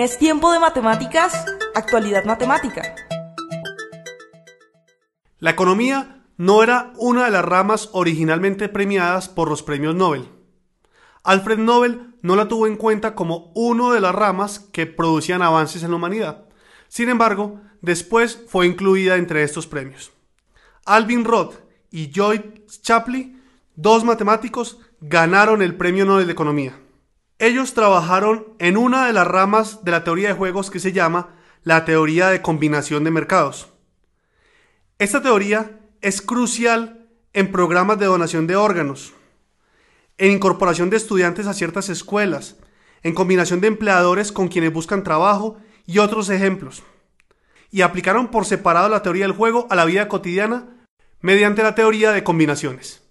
Es Tiempo de Matemáticas, actualidad matemática. La economía no era una de las ramas originalmente premiadas por los premios Nobel. Alfred Nobel no la tuvo en cuenta como una de las ramas que producían avances en la humanidad. Sin embargo, después fue incluida entre estos premios. Alvin Roth y Lloyd Shapley, dos matemáticos, ganaron el Premio Nobel de Economía. Ellos trabajaron en una de las ramas de la teoría de juegos que se llama la teoría de combinación de mercados. Esta teoría es crucial en programas de donación de órganos, en incorporación de estudiantes a ciertas escuelas, en combinación de empleadores con quienes buscan trabajo y otros ejemplos. Y aplicaron por separado la teoría del juego a la vida cotidiana mediante la teoría de combinaciones.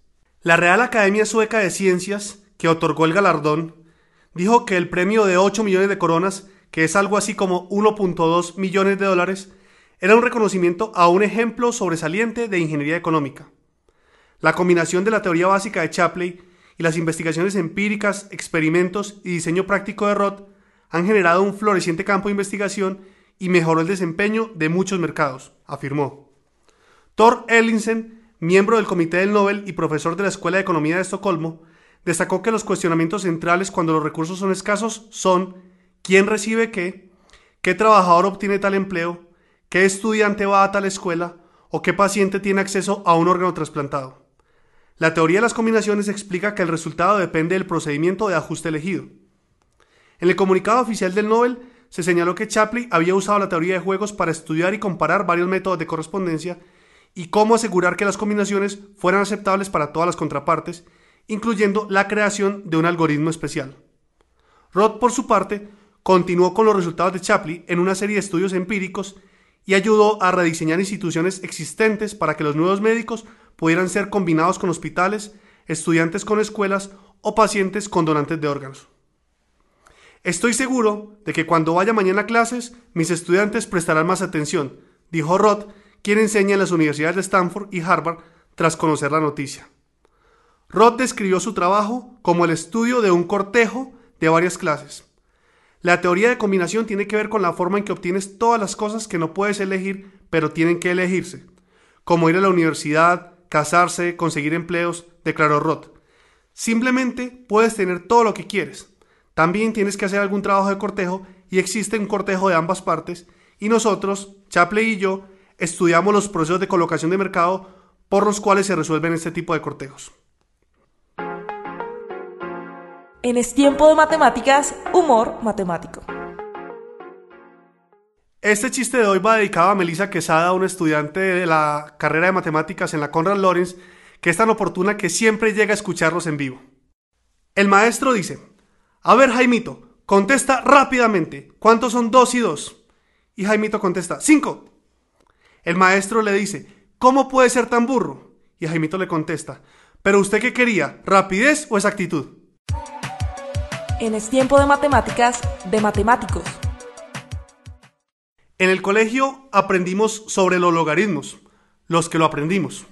La Real Academia Sueca de Ciencias, que otorgó el galardón, dijo que el premio de 8 millones de coronas, que es algo así como 1.2 millones de dólares, era un reconocimiento a un ejemplo sobresaliente de ingeniería económica. La combinación de la teoría básica de Chapley y las investigaciones empíricas, experimentos y diseño práctico de Roth han generado un floreciente campo de investigación y mejoró el desempeño de muchos mercados, afirmó. Thor Ellinsen, miembro del Comité del Nobel y profesor de la Escuela de Economía de Estocolmo, destacó que los cuestionamientos centrales cuando los recursos son escasos son quién recibe qué, qué trabajador obtiene tal empleo, qué estudiante va a tal escuela o qué paciente tiene acceso a un órgano trasplantado. La teoría de las combinaciones explica que el resultado depende del procedimiento de ajuste elegido. En el comunicado oficial del Nobel se señaló que Chapley había usado la teoría de juegos para estudiar y comparar varios métodos de correspondencia y cómo asegurar que las combinaciones fueran aceptables para todas las contrapartes incluyendo la creación de un algoritmo especial. Roth, por su parte, continuó con los resultados de Chapley en una serie de estudios empíricos y ayudó a rediseñar instituciones existentes para que los nuevos médicos pudieran ser combinados con hospitales, estudiantes con escuelas o pacientes con donantes de órganos. Estoy seguro de que cuando vaya mañana a clases, mis estudiantes prestarán más atención, dijo Roth, quien enseña en las universidades de Stanford y Harvard tras conocer la noticia. Roth describió su trabajo como el estudio de un cortejo de varias clases. La teoría de combinación tiene que ver con la forma en que obtienes todas las cosas que no puedes elegir, pero tienen que elegirse, como ir a la universidad, casarse, conseguir empleos, declaró Roth. Simplemente puedes tener todo lo que quieres. También tienes que hacer algún trabajo de cortejo y existe un cortejo de ambas partes y nosotros, Chapley y yo, estudiamos los procesos de colocación de mercado por los cuales se resuelven este tipo de cortejos. En Es Tiempo de Matemáticas, humor matemático. Este chiste de hoy va dedicado a Melissa Quesada, una estudiante de la carrera de matemáticas en la Conrad Lawrence, que es tan oportuna que siempre llega a escucharlos en vivo. El maestro dice, a ver Jaimito, contesta rápidamente, ¿cuántos son dos y dos? Y Jaimito contesta, cinco. El maestro le dice, ¿cómo puede ser tan burro? Y Jaimito le contesta, ¿pero usted qué quería, rapidez o exactitud? En Es Tiempo de Matemáticas, de matemáticos. En el colegio aprendimos sobre los logaritmos, los que lo aprendimos,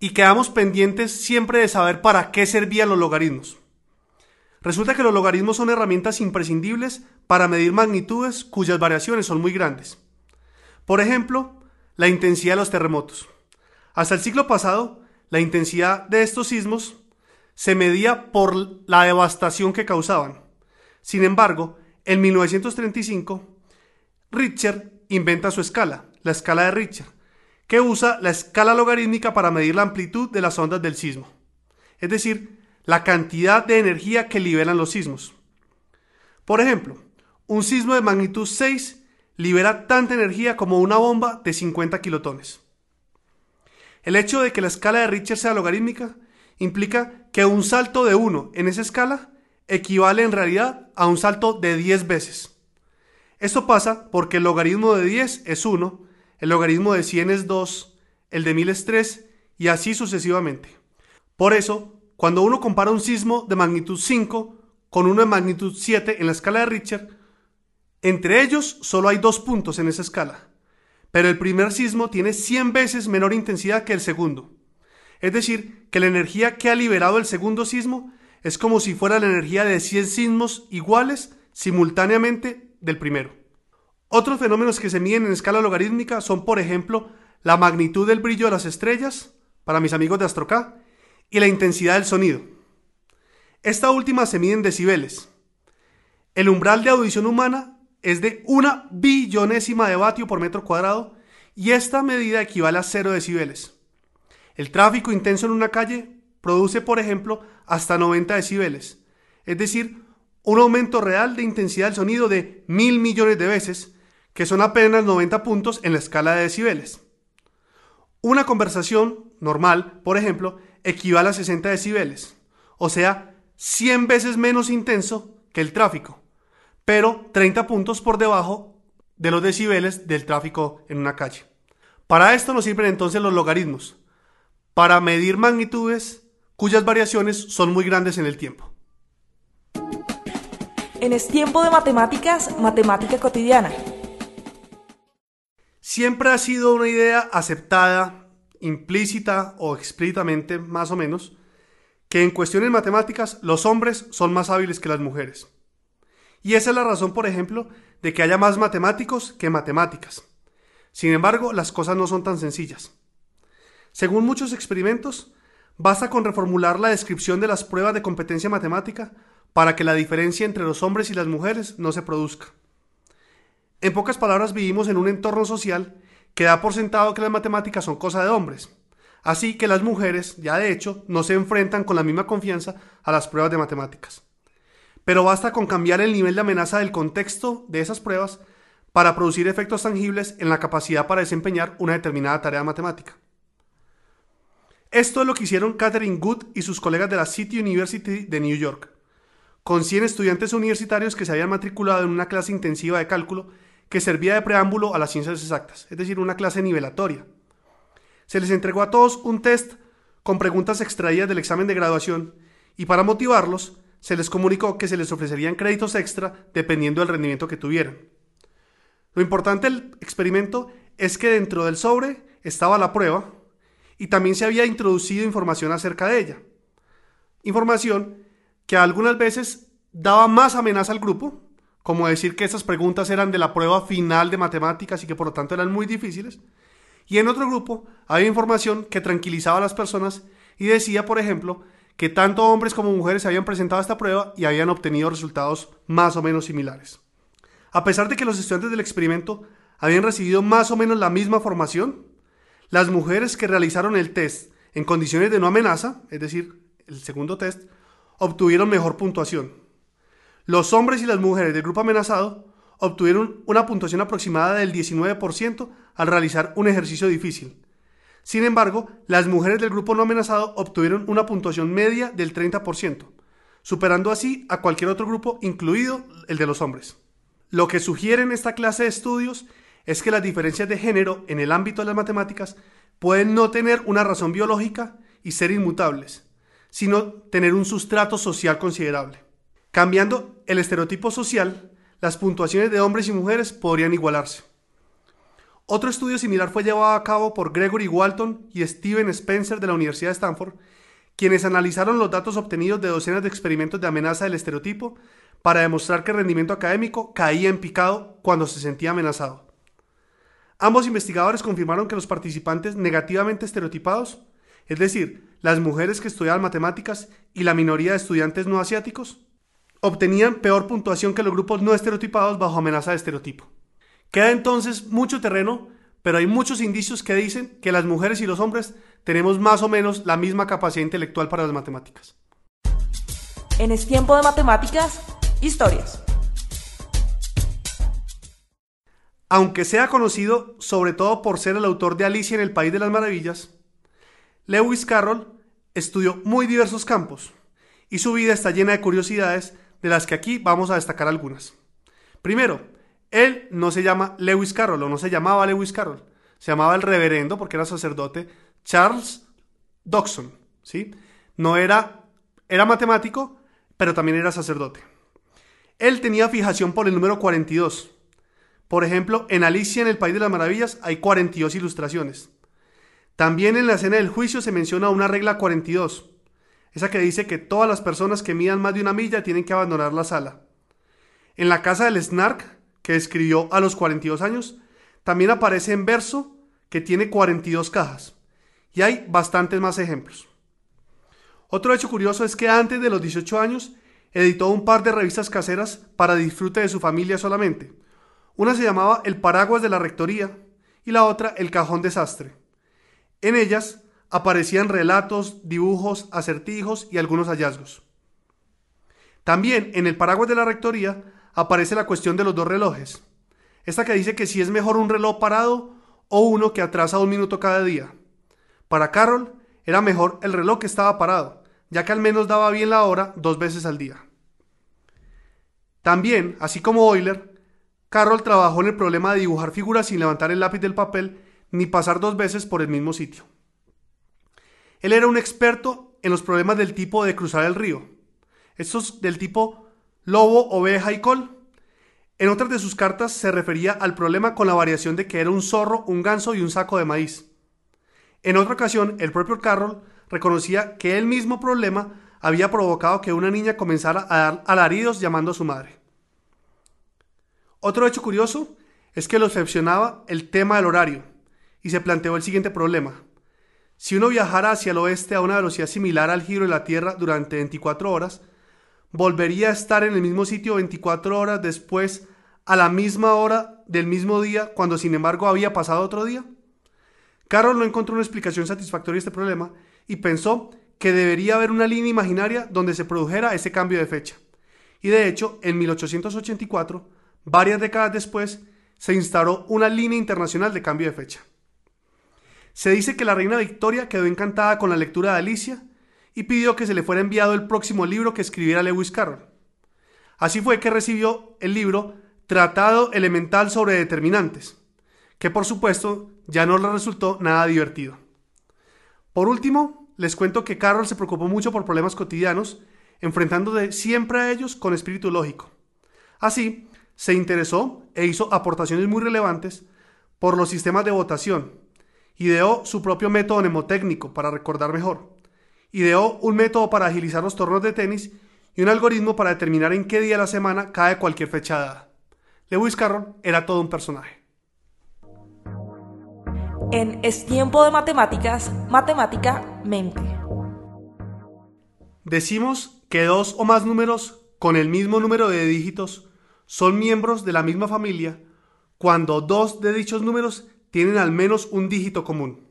y quedamos pendientes siempre de saber para qué servían los logaritmos. Resulta que los logaritmos son herramientas imprescindibles para medir magnitudes cuyas variaciones son muy grandes. Por ejemplo, la intensidad de los terremotos. Hasta el siglo pasado, la intensidad de estos sismos se medía por la devastación que causaban. Sin embargo, en 1935, Richter inventa su escala, la escala de Richter, que usa la escala logarítmica para medir la amplitud de las ondas del sismo, es decir, la cantidad de energía que liberan los sismos. Por ejemplo, un sismo de magnitud 6 libera tanta energía como una bomba de 50 kilotones. El hecho de que la escala de Richter sea logarítmica implica que un salto de 1 en esa escala equivale en realidad a un salto de 10 veces. Esto pasa porque el logaritmo de 10 es 1, el logaritmo de 100 es 2, el de 1000 es 3 y así sucesivamente. Por eso, cuando uno compara un sismo de magnitud 5 con uno de magnitud 7 en la escala de Richter, entre ellos solo hay dos puntos en esa escala, pero el primer sismo tiene 100 veces menor intensidad que el segundo. Es decir, que la energía que ha liberado el segundo sismo es como si fuera la energía de 100 sismos iguales simultáneamente del primero. Otros fenómenos que se miden en escala logarítmica son, por ejemplo, la magnitud del brillo de las estrellas, para mis amigos de AstroK, y la intensidad del sonido. Esta última se mide en decibeles. El umbral de audición humana es de una billonésima de vatio por metro cuadrado y esta medida equivale a 0 decibeles. El tráfico intenso en una calle produce, por ejemplo, hasta 90 decibeles, es decir, un aumento real de intensidad del sonido de mil millones de veces, que son apenas 90 puntos en la escala de decibeles. Una conversación normal, por ejemplo, equivale a 60 decibeles, o sea, 100 veces menos intenso que el tráfico, pero 30 puntos por debajo de los decibeles del tráfico en una calle. Para esto nos sirven entonces los logaritmos, para medir magnitudes cuyas variaciones son muy grandes en el tiempo. En Es Tiempo de Matemáticas, Matemática Cotidiana. Siempre ha sido una idea aceptada implícita o explícitamente, más o menos, que en cuestiones matemáticas los hombres son más hábiles que las mujeres. Y esa es la razón, por ejemplo, de que haya más matemáticos que matemáticas. Sin embargo, las cosas no son tan sencillas. Según muchos experimentos, basta con reformular la descripción de las pruebas de competencia matemática para que la diferencia entre los hombres y las mujeres no se produzca. En pocas palabras, vivimos en un entorno social que da por sentado que las matemáticas son cosa de hombres. Así que las mujeres, ya de hecho, no se enfrentan con la misma confianza a las pruebas de matemáticas. Pero basta con cambiar el nivel de amenaza del contexto de esas pruebas para producir efectos tangibles en la capacidad para desempeñar una determinada tarea matemática. Esto es lo que hicieron Catherine Good y sus colegas de la City University de New York, con 100 estudiantes universitarios que se habían matriculado en una clase intensiva de cálculo que servía de preámbulo a las ciencias exactas, es decir, una clase nivelatoria. Se les entregó a todos un test con preguntas extraídas del examen de graduación y para motivarlos se les comunicó que se les ofrecerían créditos extra dependiendo del rendimiento que tuvieran. Lo importante del experimento es que dentro del sobre estaba la prueba y también se había introducido información acerca de ella. Información que algunas veces daba más amenaza al grupo como decir que esas preguntas eran de la prueba final de matemáticas y que por lo tanto eran muy difíciles. Y en otro grupo había información que tranquilizaba a las personas y decía, por ejemplo, que tanto hombres como mujeres habían presentado esta prueba y habían obtenido resultados más o menos similares. A pesar de que los estudiantes del experimento habían recibido más o menos la misma formación, las mujeres que realizaron el test en condiciones de no amenaza, es decir, el segundo test, obtuvieron mejor puntuación. Los hombres y las mujeres del grupo amenazado obtuvieron una puntuación aproximada del 19% al realizar un ejercicio difícil. Sin embargo, las mujeres del grupo no amenazado obtuvieron una puntuación media del 30%, superando así a cualquier otro grupo, incluido el de los hombres. Lo que sugiere en esta clase de estudios es que las diferencias de género en el ámbito de las matemáticas pueden no tener una razón biológica y ser inmutables, sino tener un sustrato social considerable. Cambiando el estereotipo social, las puntuaciones de hombres y mujeres podrían igualarse. Otro estudio similar fue llevado a cabo por Gregory Walton y Steven Spencer de la Universidad de Stanford, quienes analizaron los datos obtenidos de docenas de experimentos de amenaza del estereotipo para demostrar que el rendimiento académico caía en picado cuando se sentía amenazado. Ambos investigadores confirmaron que los participantes negativamente estereotipados, es decir, las mujeres que estudiaban matemáticas y la minoría de estudiantes no asiáticos, obtenían peor puntuación que los grupos no estereotipados bajo amenaza de estereotipo. Queda entonces mucho terreno, pero hay muchos indicios que dicen que las mujeres y los hombres tenemos más o menos la misma capacidad intelectual para las matemáticas. En Es Tiempo de Matemáticas, historias. Aunque sea conocido sobre todo por ser el autor de Alicia en el País de las Maravillas, Lewis Carroll estudió muy diversos campos y su vida está llena de curiosidades de las que aquí vamos a destacar algunas. Primero, él no se llama Lewis Carroll o no se llamaba Lewis Carroll, se llamaba el reverendo porque era sacerdote Charles Dodson, ¿sí? No era era matemático, pero también era sacerdote. Él tenía fijación por el número 42 por ejemplo, en Alicia en el País de las Maravillas hay 42 ilustraciones. También en la escena del juicio se menciona una regla 42, esa que dice que todas las personas que midan más de una milla tienen que abandonar la sala. En la casa del Snark, que escribió a los 42 años, también aparece en verso que tiene 42 cajas. Y hay bastantes más ejemplos. Otro hecho curioso es que antes de los 18 años editó un par de revistas caseras para disfrute de su familia solamente, una se llamaba El paraguas de la rectoría y la otra El cajón desastre. En ellas aparecían relatos, dibujos, acertijos y algunos hallazgos. También en el paraguas de la rectoría aparece la cuestión de los dos relojes. Esta que dice que si es mejor un reloj parado o uno que atrasa un minuto cada día. Para Carroll era mejor el reloj que estaba parado, ya que al menos daba bien la hora dos veces al día. También, así como Euler, Carroll trabajó en el problema de dibujar figuras sin levantar el lápiz del papel ni pasar dos veces por el mismo sitio. Él era un experto en los problemas del tipo de cruzar el río, estos del tipo lobo, oveja y col. En otras de sus cartas se refería al problema con la variación de que era un zorro, un ganso y un saco de maíz. En otra ocasión, el propio Carroll reconocía que el mismo problema había provocado que una niña comenzara a dar alaridos llamando a su madre. Otro hecho curioso es que lo excepcionaba el tema del horario y se planteó el siguiente problema. Si uno viajara hacia el oeste a una velocidad similar al giro de la Tierra durante 24 horas, volvería a estar en el mismo sitio 24 horas después a la misma hora del mismo día cuando sin embargo había pasado otro día? Carroll no encontró una explicación satisfactoria a este problema y pensó que debería haber una línea imaginaria donde se produjera ese cambio de fecha. Y de hecho, en 1884, Varias décadas después, se instauró una línea internacional de cambio de fecha. Se dice que la reina Victoria quedó encantada con la lectura de Alicia y pidió que se le fuera enviado el próximo libro que escribiera Lewis Carroll. Así fue que recibió el libro Tratado Elemental sobre Determinantes, que por supuesto ya no le resultó nada divertido. Por último, les cuento que Carroll se preocupó mucho por problemas cotidianos, enfrentándose siempre a ellos con espíritu lógico. Así, se interesó e hizo aportaciones muy relevantes por los sistemas de votación. Ideó su propio método mnemotécnico para recordar mejor. Ideó un método para agilizar los torneos de tenis y un algoritmo para determinar en qué día de la semana cae cualquier fecha dada. Lewis Carroll era todo un personaje. En Es tiempo de matemáticas, matemática mente. Decimos que dos o más números con el mismo número de dígitos son miembros de la misma familia cuando dos de dichos números tienen al menos un dígito común.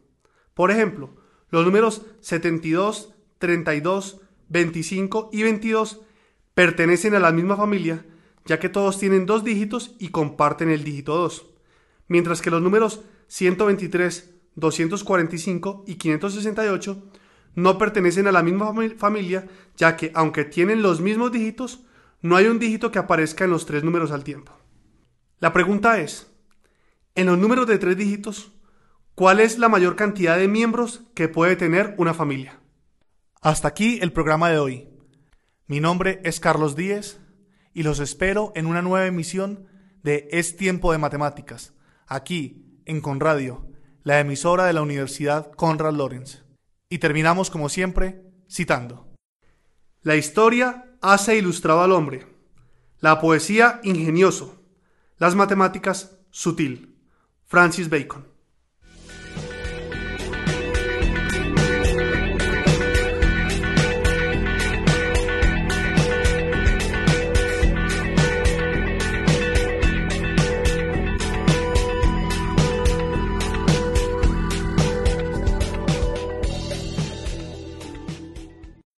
Por ejemplo, los números 72, 32, 25 y 22 pertenecen a la misma familia, ya que todos tienen dos dígitos y comparten el dígito 2, mientras que los números 123, 245 y 568 no pertenecen a la misma familia, ya que aunque tienen los mismos dígitos, no hay un dígito que aparezca en los tres números al tiempo. La pregunta es, en los números de tres dígitos, ¿cuál es la mayor cantidad de miembros que puede tener una familia? Hasta aquí el programa de hoy. Mi nombre es Carlos Díez y los espero en una nueva emisión de Es Tiempo de Matemáticas, aquí en Conradio, la emisora de la Universidad Conrad Lorenz. Y terminamos como siempre citando. La historia hace ilustrado al hombre, la poesía ingenioso, las matemáticas sutil. Francis Bacon.